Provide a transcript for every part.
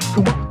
sack.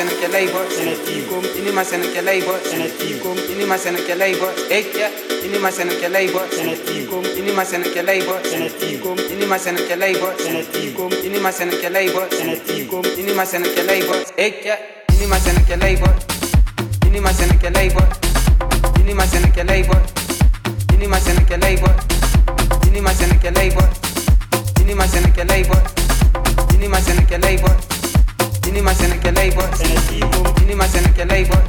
senekke labor senekikum ini ma senekke labor senekikum ini ma senekke labor ekya ini ma senekke labor senekikum ini ma senekke labor senekikum ini ma senekke labor senekikum ini ma senekke labor senekikum ini ma senekke labor ekya ini ma senekke labor ini ma senekke labor ini ma senekke labor ini ma senekke labor ini ma senekke labor ini ma senekke labor ini ma senekke labor Inima seneca labor, Senetivo, Inima seneca labor,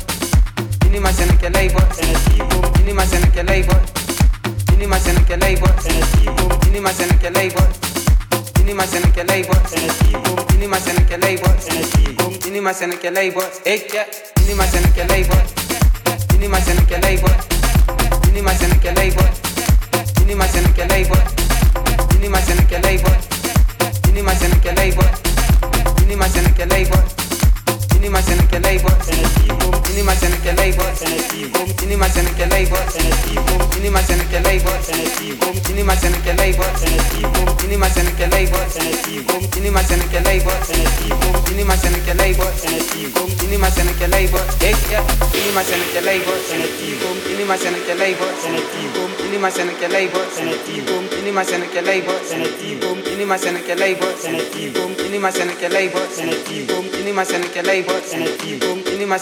Inima seneca labor, Senetivo, Inima seneca labor, Inima seneca labor, Senetivo, Inima seneca labor, Inima seneca labor, Senetivo, Inima seneca labor, Senetivo, Inima seneca labor, Echa, Inima seneca labor, Inima seneca labor, Inima seneca labor, Inima seneca labor, Inima seneca labor, Inima seneca labor, ni más en el que labor. Inima se ne kelei box Inima se ne kelei box Inima se ne kelei box Inima se ne kelei box Inima se ne kelei box Inima se ne kelei box Inima se ne kelei box Inima se ne kelei box Inima se ne kelei box Inima se ne kelei box Inima se ne kelei box Inima se ne kelei box Inima se ne kelei box Inima se ne kelei box Inima se ne kelei box Inima se ne kelei box I'm het team boom, in die maar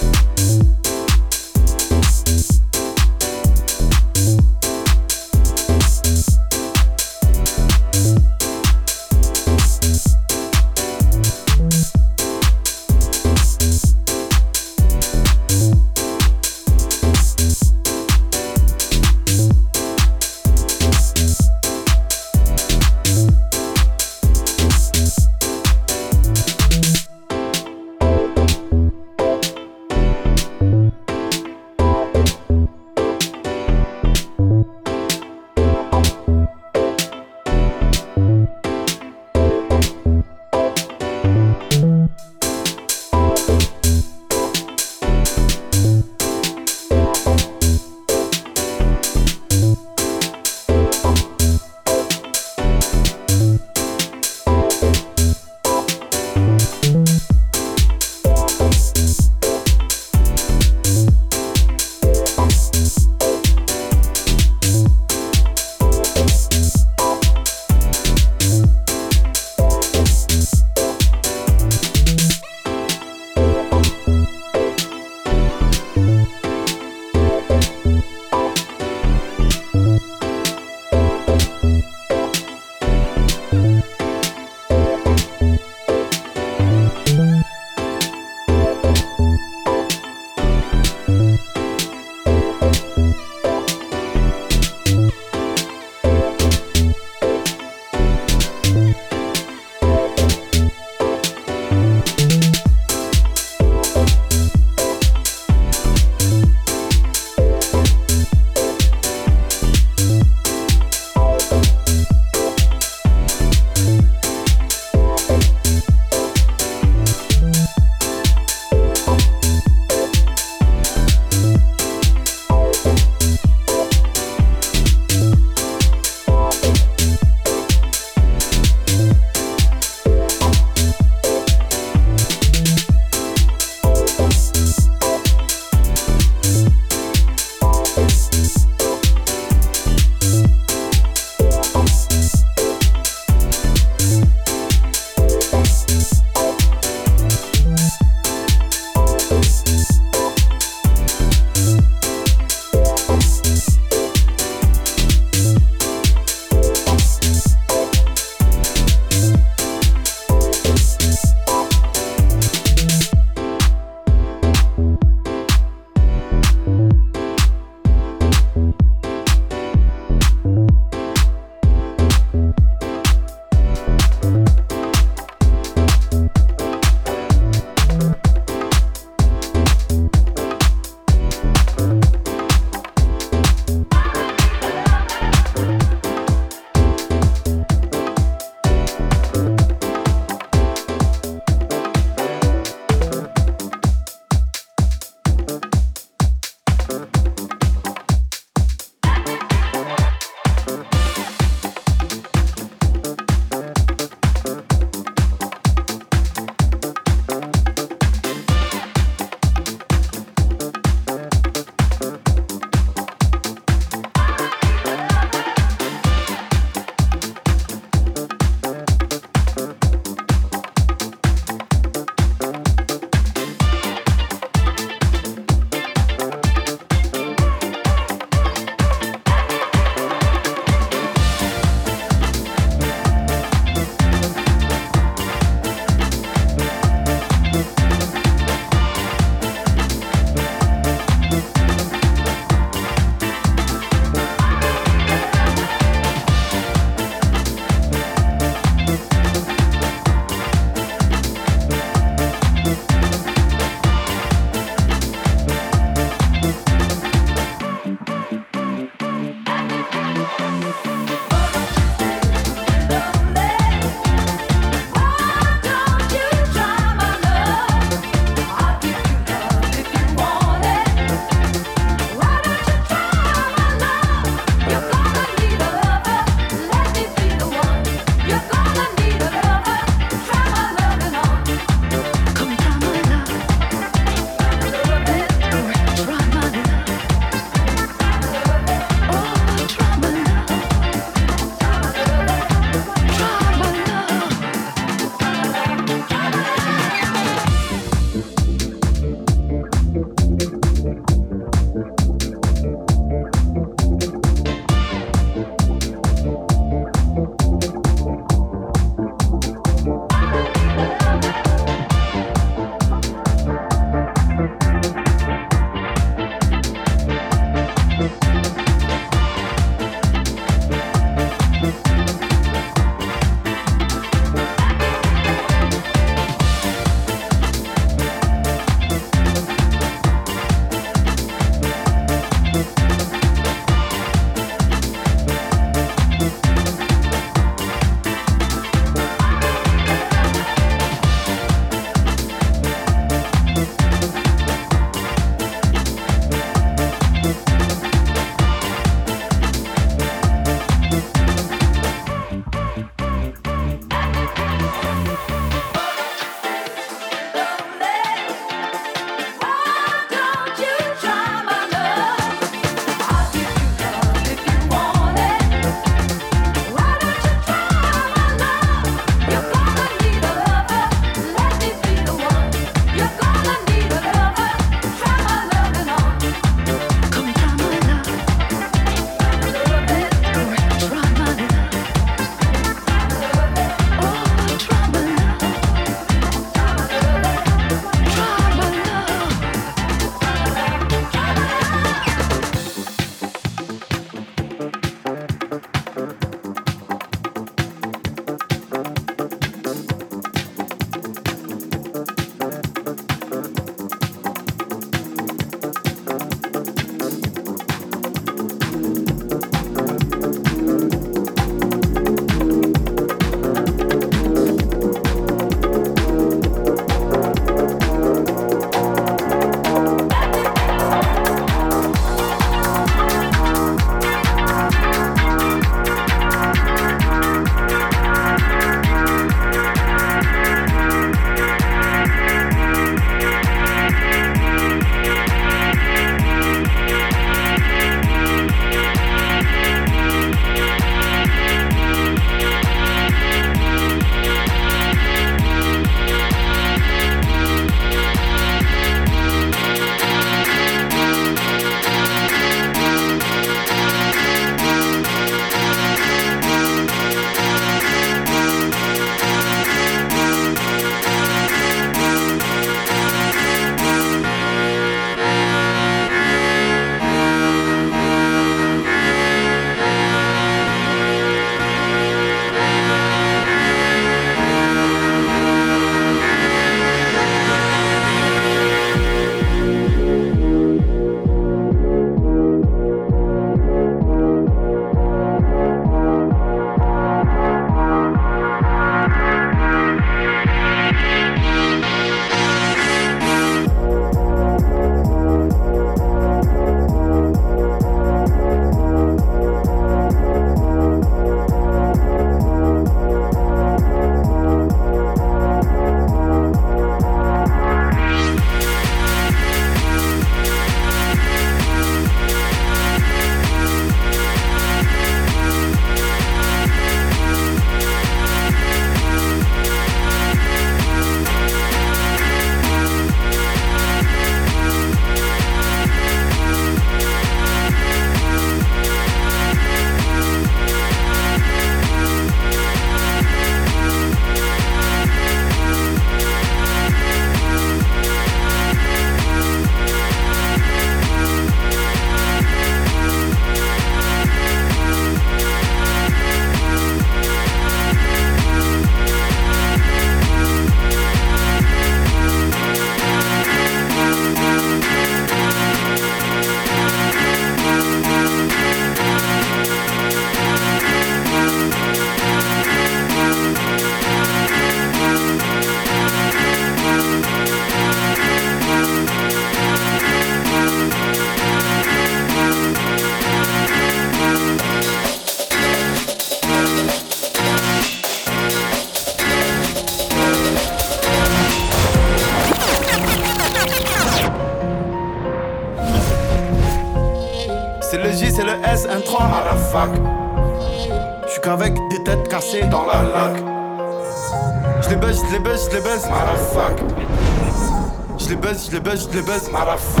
The best Motherfuck.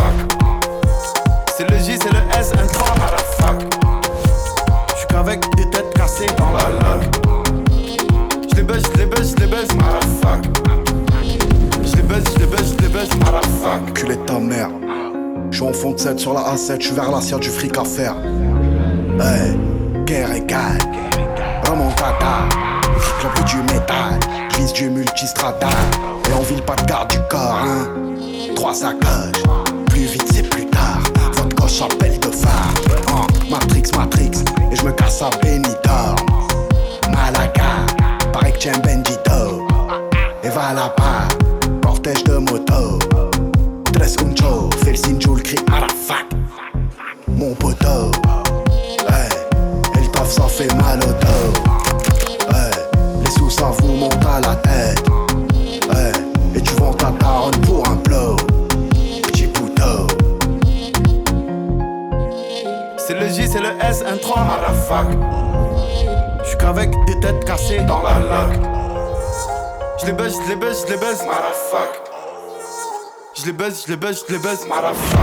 خرجت لبست معرفش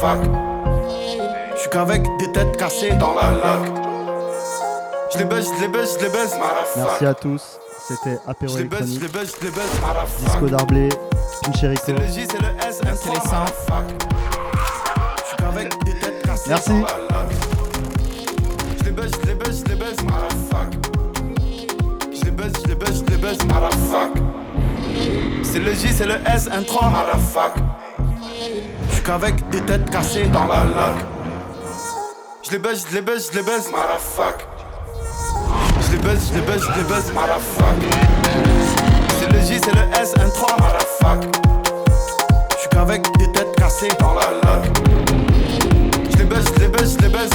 Je suis qu'avec des têtes cassées dans la. Je les baise, je les baise, je les baise. Merci à tous. C'était Apéro Électronique. Disco d'Arblé, Pincherico. C'est le J, c'est le S, c'est les seins. Je suis qu'avec des têtes cassées Merci. Je les baise, je les baise, je les. Je les baise, je les les. C'est le J, c'est le S, un 3 qu'avec des têtes cassées dans la laque. Je les baise, je les baise, je les baise, marafac. Je les baise, je les baise, je les baise, marafac. C'est le J, c'est le S, un 3, marafac. Je suis qu'avec des têtes cassées dans la. Je les baise, je les baise, je les baise.